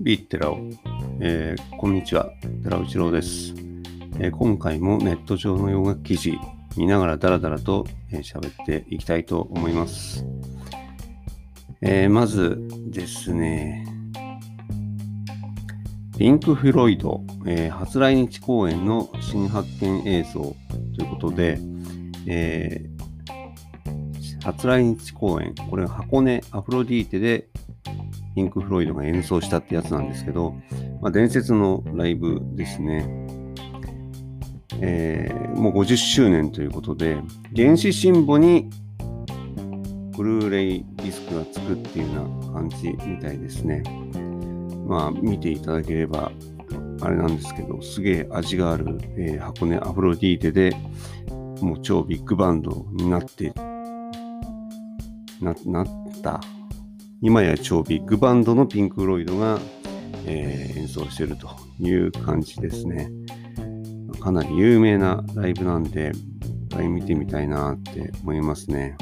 ビーテラオ、えー、こんにちは、寺内郎です、えー、今回もネット上の洋楽記事見ながらダラダラと喋、えー、っていきたいと思います。えー、まずですね、ピンク・フロイド、えー、初来日公演の新発見映像ということで、えー、来日公演、これは箱根アフロディーテでピンク・フロイドが演奏したってやつなんですけど、まあ、伝説のライブですね。えー、もう50周年ということで、原始シンボにブルーレイディスクがつくっていうような感じみたいですね。まあ、見ていただければ、あれなんですけど、すげえ味がある、えー、箱根アフロディーテで、もう超ビッグバンドになって、な、なった今や超ビッグバンドのピンク・ロイドが、えー、演奏してるという感じですね。かなり有名なライブなんで、一回見てみたいなって思いますね。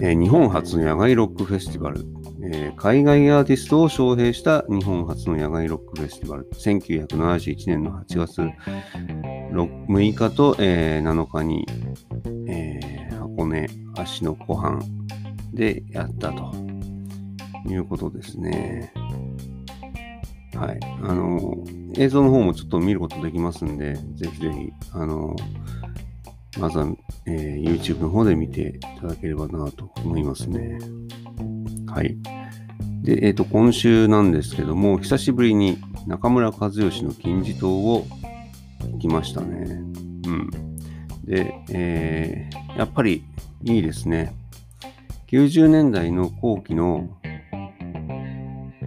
えー、日本初の野外ロックフェスティバル、えー、海外アーティストを招聘した日本初の野外ロックフェスティバル、1971年の8月6日と、えー、7日に、えー、箱根足の湖畔でやったということですね。はい。あの、映像の方もちょっと見ることできますんで、ぜひぜひ、あの、まずは、えー、YouTube の方で見ていただければなと思いますね。はい。で、えっ、ー、と、今週なんですけども、久しぶりに中村和義の金字塔を聞きましたね。うん。で、えー、やっぱりいいですね。90年代の後期の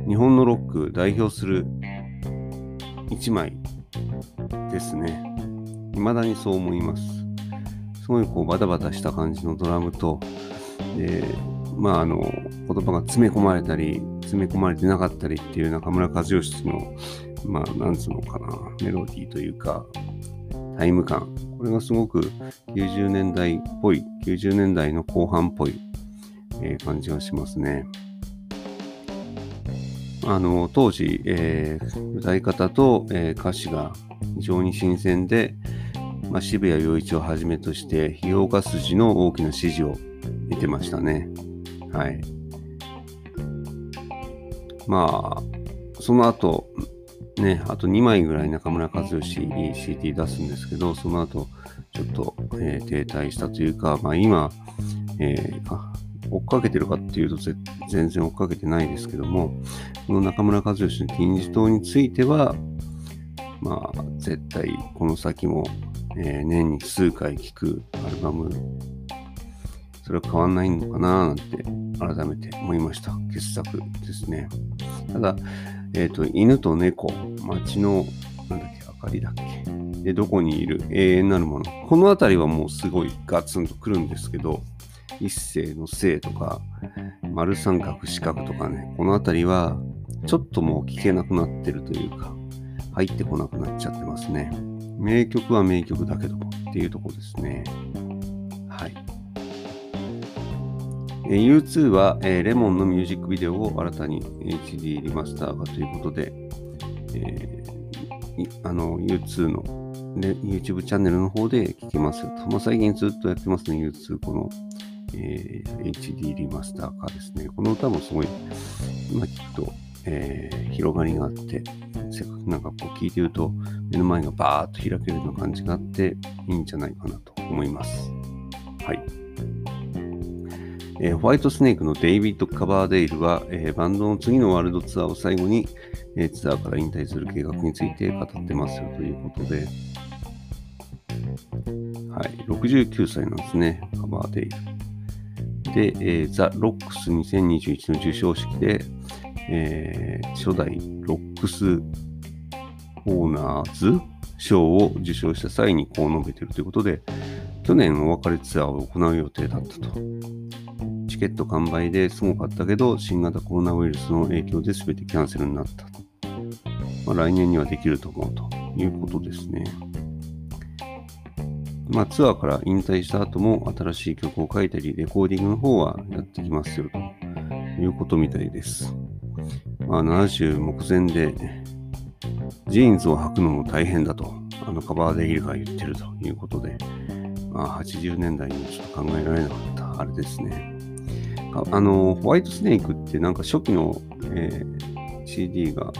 日本のロック代表する一枚ですね。未だにそう思います。すごいこうバタバタした感じのドラムと、で、まああの、言葉が詰め込まれたり、詰め込まれてなかったりっていう中村和義の、まあなんつうのかな、メロディーというか、タイム感。これがすごく90年代っぽい、90年代の後半っぽいえー、感じがしますね。あの当時、えー、歌い方と、えー、歌詞が非常に新鮮で、まあ、渋谷陽一をはじめとして費用ガ筋の大きな支持を得てましたね。はい。まあ、その後、ね、あと2枚ぐらい中村和義に CD 出すんですけど、その後、ちょっと、えー、停滞したというか、まあ今、えー、追っかけてるかっていうと全然追っかけてないですけども、この中村和義の金字塔については、まあ、絶対この先も、えー、年に数回聴くアルバム、それは変わんないのかななんて改めて思いました。傑作ですね。ただ、えっ、ー、と、犬と猫、街の、なんだっけ、明かりだっけ。で、どこにいる？永遠なるもの。このあたりはもうすごいガツンとくるんですけど、一世の生とか、丸三角四角とかね、この辺りはちょっともう聞けなくなってるというか、入ってこなくなっちゃってますね。名曲は名曲だけどもっていうとこですね。はい。U2 は、えー、レモンのミュージックビデオを新たに HD リマスター化ということで、えー、あの U2 の、ね、YouTube チャンネルの方で聞けますよと。ま、最近ずっとやってますね、U2 このえー、HD リマスター化ですね。この歌もすごい、今きっと、えー、広がりがあって、せっかくなんかこう聴いてると、目の前がバーッと開けるような感じがあって、いいんじゃないかなと思います。はい。えー、ホワイトスネークのデイビッド・カバーデイルは、えー、バンドの次のワールドツアーを最後に、えー、ツアーから引退する計画について語ってますよということで、はい、69歳なんですね、カバーデイル。で、えー、ザ・ロックス2021の授賞式で、えー、初代ロックスオーナーズ賞を受賞した際にこう述べているということで、去年お別れツアーを行う予定だったと。チケット完売ですごかったけど、新型コロナウイルスの影響で全てキャンセルになったと。まあ、来年にはできると思うということですね。まあ、ツアーから引退した後も新しい曲を書いたり、レコーディングの方はやってきますよということみたいです。まあ、70目前でジーンズを履くのも大変だと、あのカバーデイルが言ってるということで、まあ、80年代にちょっと考えられなかったあれですね。あの、ホワイトスネークってなんか初期の、えー、CD が、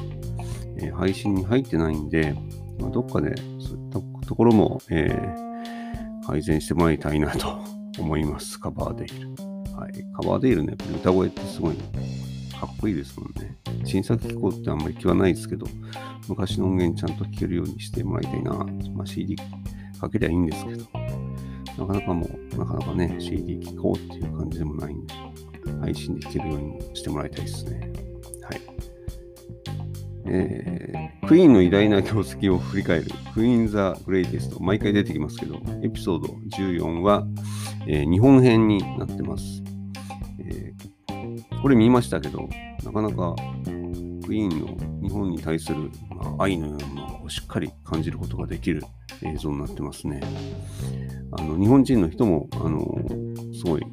えー、配信に入ってないんで、まあ、どっかでそういったところも、えー、改善してもらいたいなと 思います。カバーデイル。はい。カバーデイルね、歌声ってすごいかっこいいですもんね。新作聴こうってあんまり気はないですけど、昔の音源ちゃんと聴けるようにしてもらいたいな。まあ、CD かけりゃいいんですけど、なかなかもう、なかなかね、CD 聴こうっていう感じでもないんで、配信で聴けるようにしてもらいたいですね。はい。えー、クイーンの偉大な業績を振り返る、クイーン・ザ・グレイテスト、毎回出てきますけど、エピソード14は、えー、日本編になってます。えー、これ見ましたけど、なかなかクイーンの日本に対する、まあ、愛のようなものをしっかり感じることができる映像になってますね。あの日本人の人もあのすごい、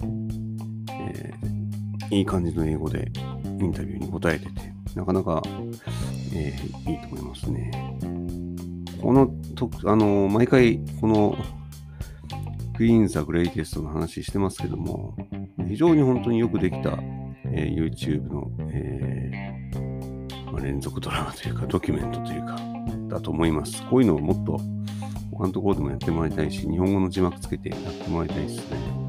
いい感じの英語でインタビューに答えてて、なかなか、えー、いいと思いますね。このとあの毎回この Queen The Greatest の話してますけども、非常に本当によくできた、えー、YouTube の、えーまあ、連続ドラマというか、ドキュメントというか、だと思います。こういうのをもっと他のところでもやってもらいたいし、日本語の字幕つけてやってもらいたいですね。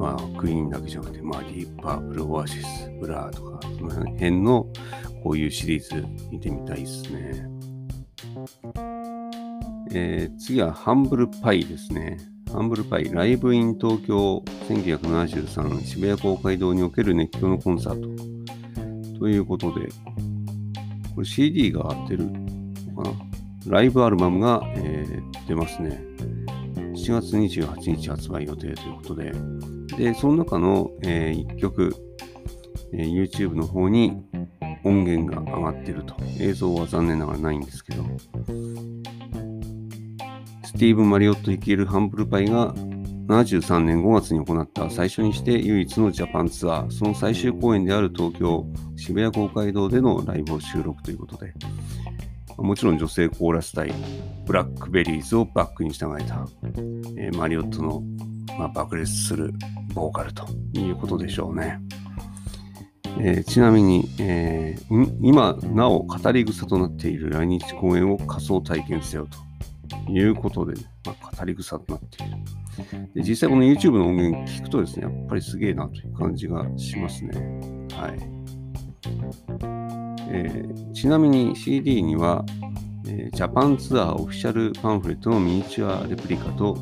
まあ、クイーンだけじゃなくて、まあ、ディープパープル、オアシス、ブラーとか、その辺のこういうシリーズ見てみたいですね。えー、次はハンブルパイですね。ハンブルパイ、ライブイン東京1973渋谷公会堂における熱狂のコンサート。ということで、これ CD が出るのかな？ライブアルバムが、えー、出ますね。7月28日発売予定ということで、で、その中の、えー、1曲、えー、YouTube の方に音源が上がってると。映像は残念ながらないんですけど、スティーブ・マリオット率いるハンブルパイが73年5月に行った最初にして唯一のジャパンツアー、その最終公演である東京渋谷公会堂でのライブを収録ということで、もちろん女性コーラス隊、ブラックベリーズをバックに従えた、えー、マリオットの、まあ、爆裂するボーカルということでしょうね。えー、ちなみに、えー、今なお語り草となっている来日公演を仮想体験せよということで、まあ、語り草となっているで。実際この YouTube の音源聞くとですね、やっぱりすげえなという感じがしますね。はい。えー、ちなみに CD には、え、ジャパンツアーオフィシャルパンフレットのミニチュアレプリカと、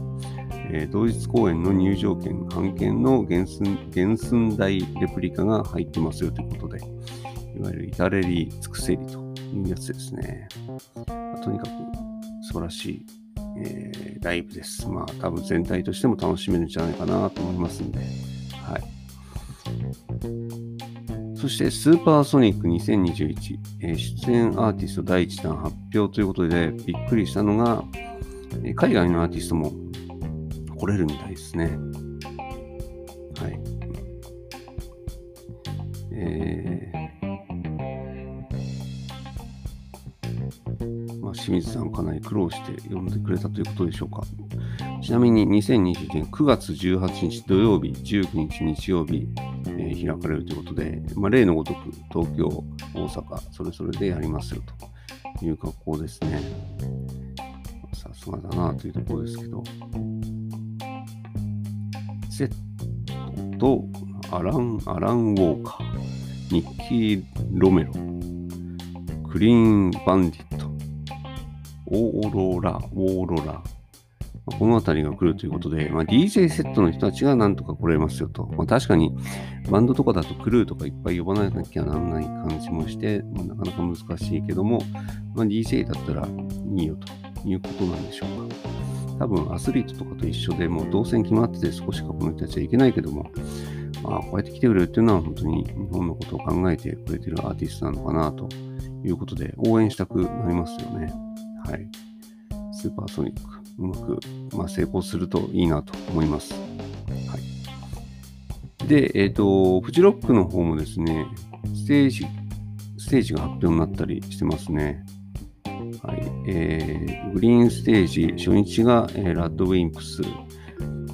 えー、同日公演の入場券、半券の原寸原寸大レプリカが入ってますよということで、いわゆる至れり尽くせりというやつですね。とにかく素晴らしい、えー、ライブです。まあ多分全体としても楽しめるんじゃないかなと思いますんで、はい。そしてスーパーソニック2021、えー、出演アーティスト第1弾発表ということでびっくりしたのが、えー、海外のアーティストも来れるみたいですね。はい。えー、まあ、清水さんかなり苦労して呼んでくれたということでしょうか。ちなみに2020年9月18日土曜日、19日日曜日、えー、開かれるということで、まあ、例のごとく東京、大阪、それぞれでやりますよという格好ですね。さすがだなというところですけど。セットとアラン、アラン・ウォーカー、ニッキー・ロメロ、クリーン・バンディット、オーロラ、オーロラ、この辺りが来るということで、まあ、DJ セットの人たちがなんとか来れますよと。まあ、確かにバンドとかだとクルーとかいっぱい呼ばなきゃならない感じもして、まあ、なかなか難しいけども、まあ、DJ だったらいいよということなんでしょうか。多分アスリートとかと一緒でもう動線決まってて少しかこの人たちはいけないけども、まあ、こうやって来てくれるっていうのは本当に日本のことを考えてくれてるアーティストなのかなということで応援したくなりますよね。はい。スーパーソニック、うまく、まあ、成功するといいなと思います。はい、で、えっ、ー、と、フジロックの方もですね、ステージ、ステージが発表になったりしてますね。はい、えー、グリーンステージ初日が、えー、ラッドウィンプス、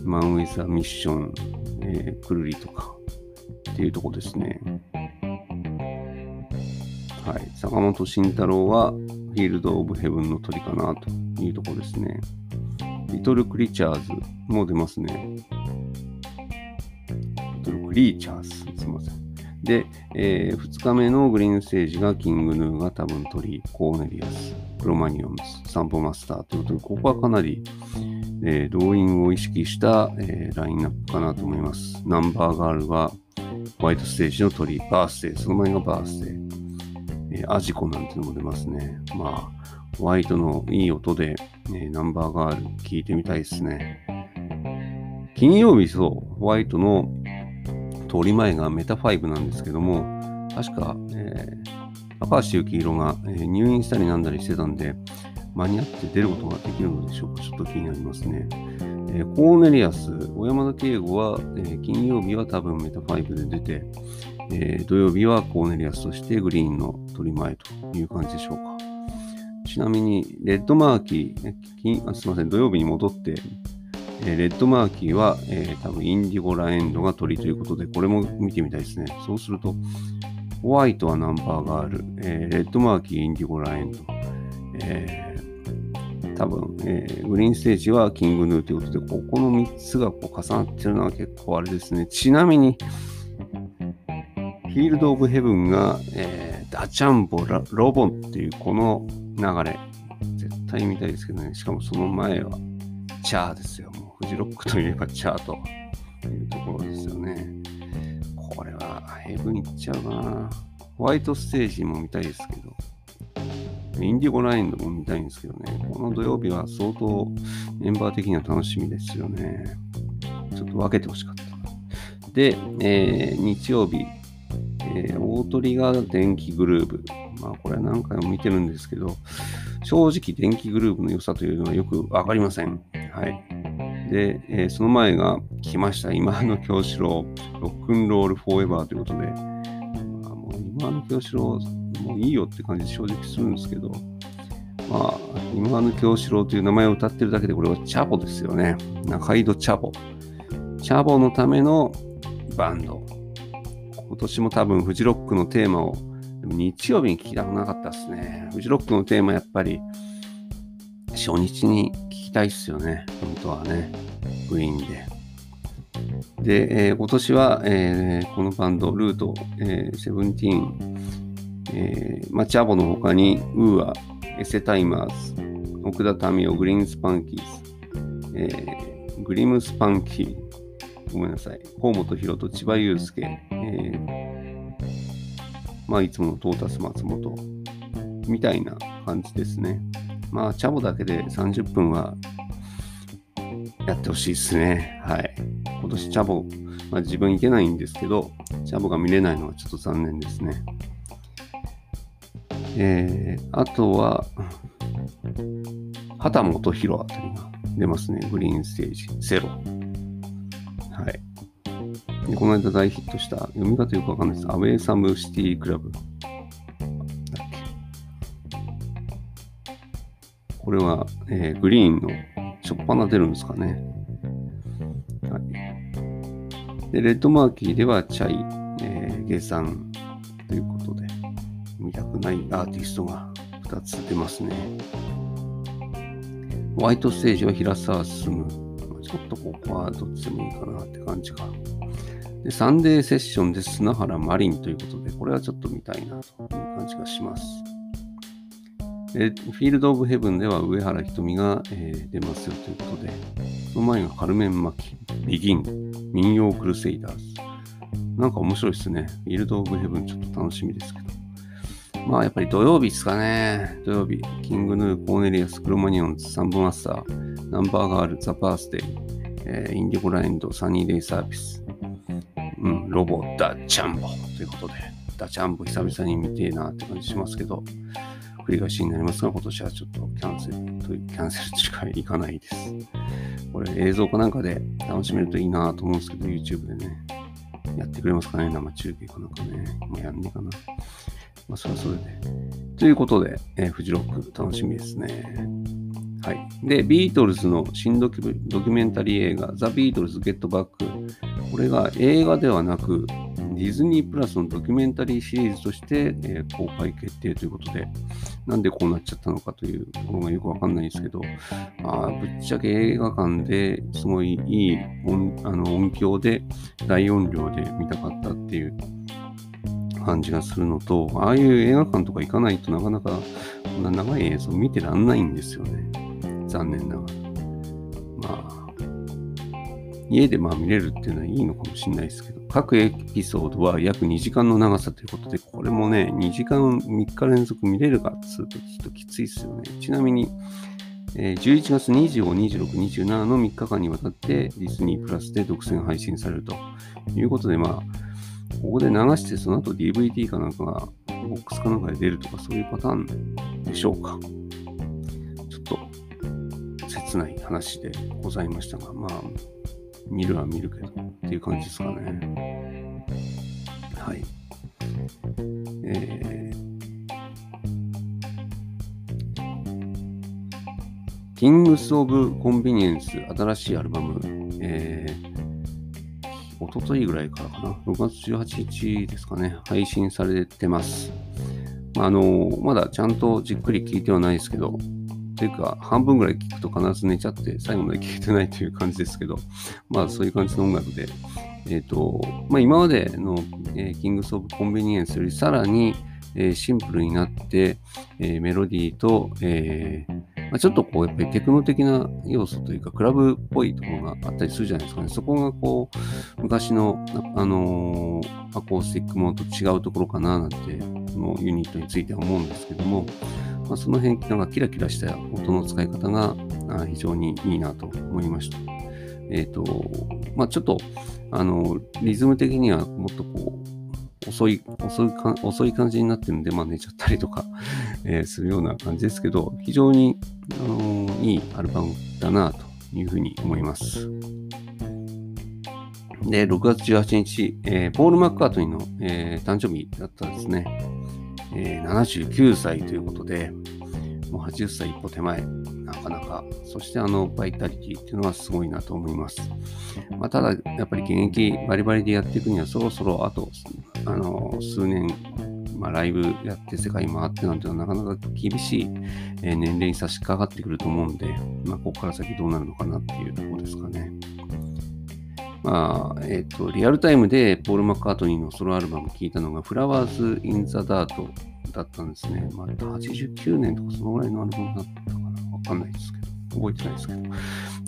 マンウィザミッション、えー、クルリとかっていうとこですね。はい、坂本慎太郎はフィールド・オブ・ヘブンの鳥かなというとこですね。リトル・クリーチャーズも出ますね。リトル・クリーチャーズ、すみません。で、えー、2日目のグリーンステージが King Gnu が多分トリ、コーネリアス、クロマニヨンズ、サンボマスターということで、ここはかなり、えー、動員を意識した、えー、ラインナップかなと思います。ナンバーガールはホワイトステージのトリ、バースデー、その前がバースデー、えー、 AJICO なんてのも出ますね。まあ、ホワイトのいい音で、えー、ナンバーガール聞いてみたいですね。金曜日そう、ホワイトの通り前がメタ5なんですけども、確か、えー、高橋幸宏が、えー、入院したりなんだりしてたんで、間に合って出ることができるのでしょうか？ちょっと気になりますね。えー、コーネリアス、小山田圭吾は、えー、金曜日は多分メタ5で出て、えー、土曜日はコーネリアスとしてグリーンの取り前という感じでしょうか。ちなみに、レッドマーキー、あすみません、土曜日に戻って、えレッドマーキーは、えー、多分インディゴラエンドが鳥ということで、これも見てみたいですね。そうすると、ホワイトはナンバーガール、えー、レッドマーキー、インディゴラエンド、えー、多分、えー、グリーンステージはキングヌーということで、ここの3つがこう重なってるのは結構あれですね。ちなみに、フィールド・オブ・ヘブンが、えー、ダチャンボラ、ロボンっていうこの流れ、絶対見たいですけどね。しかもその前は、チャーですよ。もうフジロックといえばチャーというところですよね。ヘブンいっちゃうかな。ホワイトステージも見たいですけど、インディゴラインドも見たいんですけどね、この土曜日は相当メンバー的には楽しみですよね。ちょっと分けてほしかった。で、えー、日曜日、えー、大鳥が電気グルーブ。まあこれは何回も見てるんですけど、正直電気グルーブの良さというのはよくわかりません。はい。で、えー、その前が来ました。今の京志郎、ロックンロールフォーエバーということで、まあ、もう今の京志郎、もういいよって感じで正直するんですけど、まあ、今の京志郎という名前を歌ってるだけで、これはチャボですよね。中井戸チャボ。チャボのためのバンド。今年も多分フジロックのテーマを、日曜日に聞きたくなかったですね。フジロックのテーマやっぱり初日にたいっすよね、本当はね、グリーンで。で、えー、今年は、えー、このバンド、 Route、えー、 Seventeen、えー、まあチャボの他に、 UA、エセタイマーズ、奥田民生、グリーンスパンキーズ、えー、グリムスパンキー、ごめんなさい、河本博と千葉祐介、えー、まあ、いつものトータス松本、みたいな感じですね。まあ、チャボだけで30分はやってほしいですね。はい。今年チャボ、まあ、自分行けないんですけど、チャボが見れないのはちょっと残念ですね。えー、あとは、畑本博あたりが出ますね。グリーンステージ、セロ。はい。でこの間大ヒットした、読み方よくわかんないです。アウェイサムシティクラブ。これは、えー、グリーンのしょっぱな出るんですかね。はい。で、レッドマーキーではチャイ、えー、ゲサンということで、見たくないアーティストが2つ出ますね。ホワイトステージは平沢進。ちょっとここはどっちでもいいかなって感じか。で、サンデーセッションで砂原マリンということで、これはちょっと見たいなという感じがします。フィールド・オブ・ヘブンでは上原ひとみが、えー、出ますよということで、その前がカルメン・マキ、ビギン、民謡クルセイダーズ。なんか面白いですね。フィールド・オブ・ヘブンちょっと楽しみですけど。まあやっぱり土曜日ですかね。土曜日。 King Gnu、コーネリアス、クロマニオンズ、サンボマスター、ナンバーガール、ザ・バースデイ、えー、 indigo la End、サニーデイサービス、うん、 ROVO、DACHAMBOということで、 DACHAMBO 久々に見てえなって感じしますけど、繰り返しになりますが、今年はちょっとキャンセルという、キャンセルしかいかないです。これ映像かなんかで楽しめるといいなと思うんですけど、YouTube でね、やってくれますかね生中継かなんかね。もうやんねえかな。まあ、それはそれで。ということで、えー、フジロック楽しみですね。はい。で、ビートルズの新ドキュドキュメンタリー映画、ザ・ビートルズ・ゲット・バック。これが映画ではなく、ディズニープラスのドキュメンタリーシリーズとして、えー、公開決定ということで、なんでこうなっちゃったのかというところがよくわかんないんですけど、あぶっちゃけ映画館ですごいいい音あの音響で大音量で見たかったっていう感じがするのと、ああいう映画館とか行かないとなかなかこんな長い映像見てらんないんですよね。残念ながら。まあ、家でまあ見れるっていうのはいいのかもしれないですけど、各エピソードは約2時間の長さということで、これもね、2時間3日連続見れるかっつうとちょっときついですよね。ちなみに、えー、11月25、26、27の3日間にわたってディズニープラスで独占配信されるということで、まあ、ここで流してその後 DVD かなんかがボックスかなんかで出るとかそういうパターンでしょうか。ない話でございましたが、まあ、見るは見るけどっていう感じですかね。はい。えー、キングス・オブ・コンビニエンス新しいアルバム、えー、おとといぐらいからかな、6月18日ですかね、配信されてます。あのまだちゃんとじっくり聞いてはないですけど、というか、半分ぐらい聞くと必ず寝ちゃって、最後まで聞けてないという感じですけど、まあそういう感じの音楽で、えっ、ー、と、まあ今までの、えー、キングス・オブ・コンビニエンスよりさらに、えー、シンプルになって、えー、メロディーと、えーまあ、ちょっとこう、やっぱりテクノ的な要素というか、クラブっぽいところがあったりするじゃないですかね。そこがこう、昔の、あのー、アコースティックものと違うところかななんて、このユニットについては思うんですけども、まあ、その辺、なんかキラキラした音の使い方が非常にいいなと思いました。えっ、ー、と、まあ、ちょっと、あの、リズム的にはもっとこう、遅い、遅いか、遅い感じになってるんで、まあ寝ちゃったりとか、えー、するような感じですけど、非常に、あのー、いいアルバムだなというふうに思います。で、6月18日、えー、ポール・マッカートニーの、えー、誕生日だったんですね。え、79歳ということで、もう80歳一歩手前、なかなか、そしてあの、バイタリティっていうのはすごいなと思います。まあ、ただ、やっぱり現役バリバリでやっていくには、そろそろあと、あの、数年、まあ、ライブやって世界回ってなんていうのはなかなか厳しい、年齢に差し掛かってくると思うんで、まあ、ここから先どうなるのかなっていうところですかね。まあ、えっ、ー、と、リアルタイムでポール・マッカートニーのソロアルバム聴いたのが、フラワーズ・イン・ザ・ダートだったんですね。まあ、89年とかそのぐらいのアルバムだったかな。わかんないですけど、覚えてないですけど。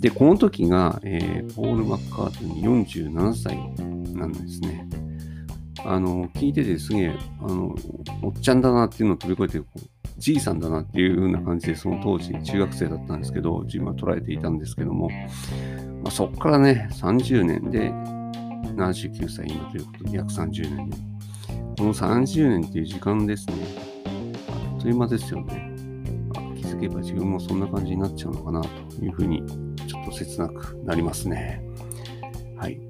で、この時が、えー、ポール・マッカートニー47歳なんですね。あの、聞いててすげえ、あの、おっちゃんだなっていうのを飛び越えて、じいさんだなっていう風な感じで、その当時中学生だったんですけど、自分は捉えていたんですけども、まあ、そこからね、30年で79歳今ということで、約30年で、この30年っていう時間ですね、あっという間ですよね。気づけば自分もそんな感じになっちゃうのかなというふうに、ちょっと切なくなりますね。はい。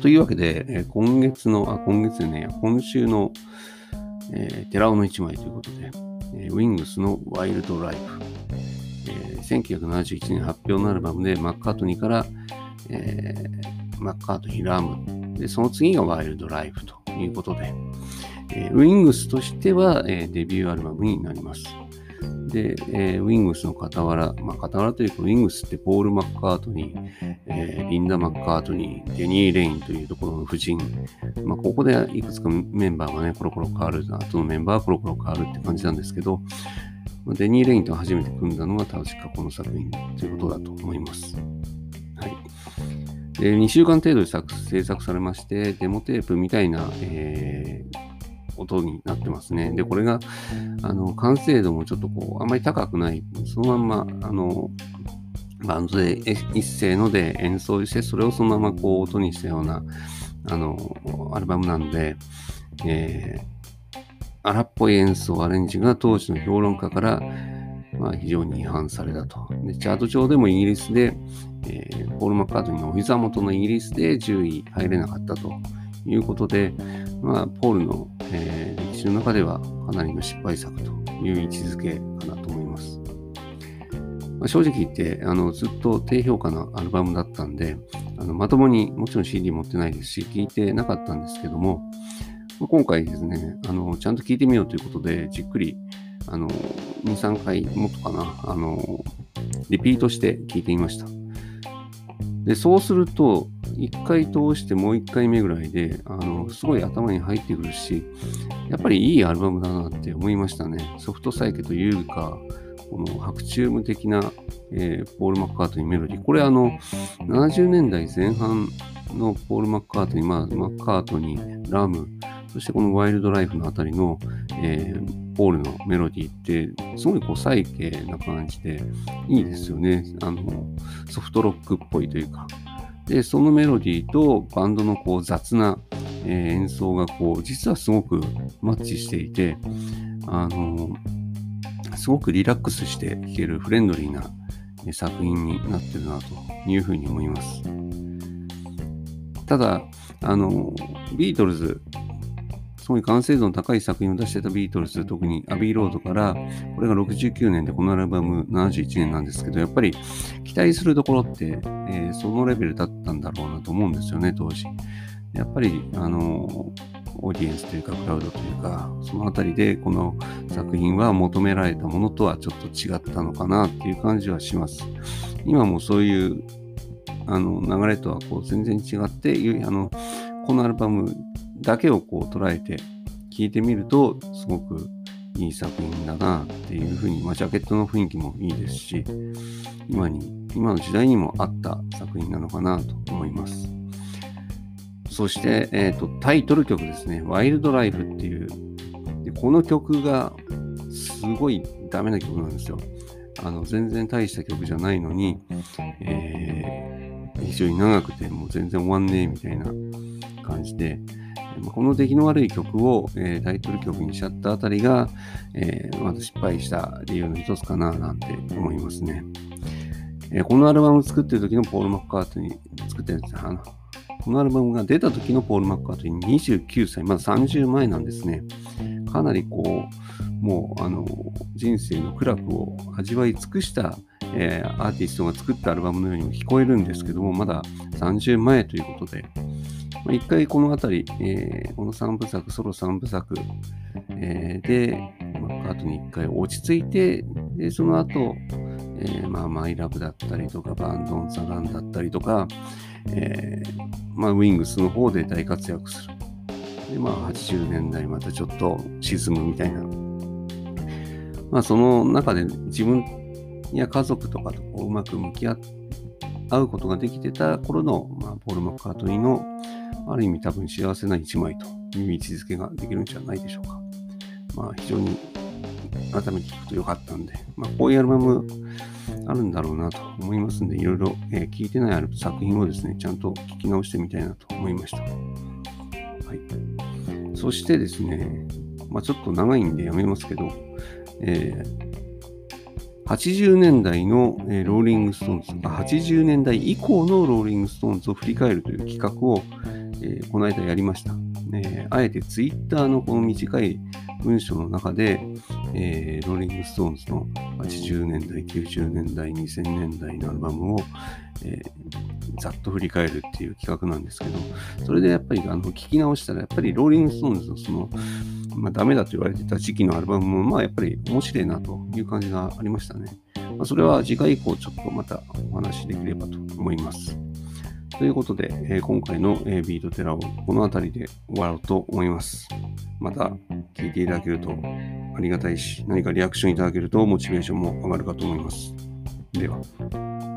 というわけで、え今月の、あ、今月ね、今週の、えー、寺尾の一枚ということで、えー、ウィングスのワイルドライフ。えー、1971年発表のアルバムでマッカートニーから、えー、マッカートニー・ラムで、その次がワイルドライフということで、えー、ウィングスとしては、えー、デビューアルバムになります。で、えー、ウィングスの傍ら、まあ、傍らというか、ウィングスってポール・マッカートニー、えー、リンダ・マッカートニー、デニー・レインというところの夫人、まあ、ここでいくつかメンバーがね、コロコロ変わる、後のメンバーはコロコロ変わるって感じなんですけど、まあ、デニー・レインと初めて組んだのが確かこの作品ということだと思います。はい。で2週間程度で制作されまして、デモテープみたいな、えー音になってますね。で、これが、あの、完成度もちょっとこう、あんまり高くない、そのまんま、あの、バンドで一斉ので演奏して、それをそのままこう、音にしたような、あの、アルバムなんで、え荒っぽい演奏アレンジが当時の評論家から、まあ、非常に違反されたと。でチャート上でもイギリスで、えー、ポール・マッカートニーのお膝元のイギリスで10位入れなかったということで、まあ、ポールの、えー、歴史の中ではかなりの失敗作という位置づけかなと思います。まあ、正直言って、あのずっと低評価のアルバムだったんで、あのまともにもちろん CD 持ってないですし、聴いてなかったんですけども、まあ、今回ですねあの、ちゃんと聴いてみようということで、じっくりあの2、3回もっとかな、あのリピートして聴いてみました。で、そうすると、1回通してもう1回目ぐらいで、あの、すごい頭に入ってくるし、やっぱりいいアルバムだなって思いましたね。ソフトサイケというか、この白チューム的な、えー、ポール・マッカートニーメロディー。これあの、70年代前半のポール・マッカートニー、まあ、マッカートニー、ラム、そしてこのワイルドライフのあたりの、えー、ポールのメロディーって、すごいこう、サイケな感じで、いいですよね。あの、ソフトロックっぽいというか。で、そのメロディーとバンドのこう雑な、えー、演奏がこう、実はすごくマッチしていて、あの、すごくリラックスして聴けるフレンドリーな作品になってるなというふうに思います。ただ、あの、ビートルズすごい完成度の高い作品を出してたビートルズ、特にアビーロードから、これが69年でこのアルバム71年なんですけど、やっぱり期待するところって、えー、そのレベルだったんだろうなと思うんですよね、当時。やっぱり、あの、オーディエンスというか、クラウドというか、そのあたりでこの作品は求められたものとはちょっと違ったのかなっていう感じはします。今もそういうあの流れとはこう全然違って、あのこのアルバムだけをこう捉えて聞いてみると、すごくいい作品だなっていうふうに、まあ、ジャケットの雰囲気もいいですし、今に、今の時代にも合った作品なのかなと思います。そして、えーと、タイトル曲ですね、ワイルドライフっていう、でこの曲がすごいダメな曲なんですよ。あの全然大した曲じゃないのに、えー、非常に長くてもう全然終わんねえみたいな感じで、この出来の悪い曲を、えー、タイトル曲にしちゃったあたりが、えー、まず失敗した理由の一つかななんて思いますね。えー、このアルバムを作ってる時のポール・マッカートに作ってるんですあのこのアルバムが出た時のポール・マッカートに29歳、まだ30前なんですね。かなりこう、もうあの人生の苦楽を味わい尽くした、えー、アーティストが作ったアルバムのようにも聞こえるんですけども、まだ30前ということで、まあ、一回この辺り、えー、この3部作、ソロ3部作、えー、で、まあ、あとに一回落ち着いて、で、その後、えー、まあ、マイラブだったりとか、バンドン・ザ・ガンだったりとか、え、まあ、ウィングスの方で大活躍する。で、まあ、80年代またちょっと沈むみたいな。まあ、その中で自分や家族とかとこううまく向き合って会うことができてた頃の、まあ、ポール・マッカートニーのある意味多分幸せな一枚という位置づけができるんじゃないでしょうか。まあ非常に改めて聞くと良かったんで、まあこういうアルバムあるんだろうなと思いますんで、いろいろ、えー、聞いてない作品をですね、ちゃんと聞き直してみたいなと思いました。はい。そしてですね、まあちょっと長いんでやめますけど、えー80年代の、えー、ローリングストーンズ、80年代以降のローリングストーンズを振り返るという企画を、えー、この間やりました。えー、あえてツイッターのこの短い文章の中で、えー、ローリングストーンズの80年代、90年代、2000年代のアルバムを、えー、ざっと振り返るっていう企画なんですけど、それでやっぱりあの聞き直したら、やっぱりローリングストーンズのその、まあ、ダメだと言われてた時期のアルバムも、まあ、やっぱり面白いなという感じがありましたね。まあ、それは次回以降ちょっとまたお話しできればと思います。ということで、えー、今回の、えー、ビートテラをこの辺りで終わろうと思います。また聞いていただけるとありがたいし、何かリアクションいただけるとモチベーションも上がるかと思います。では。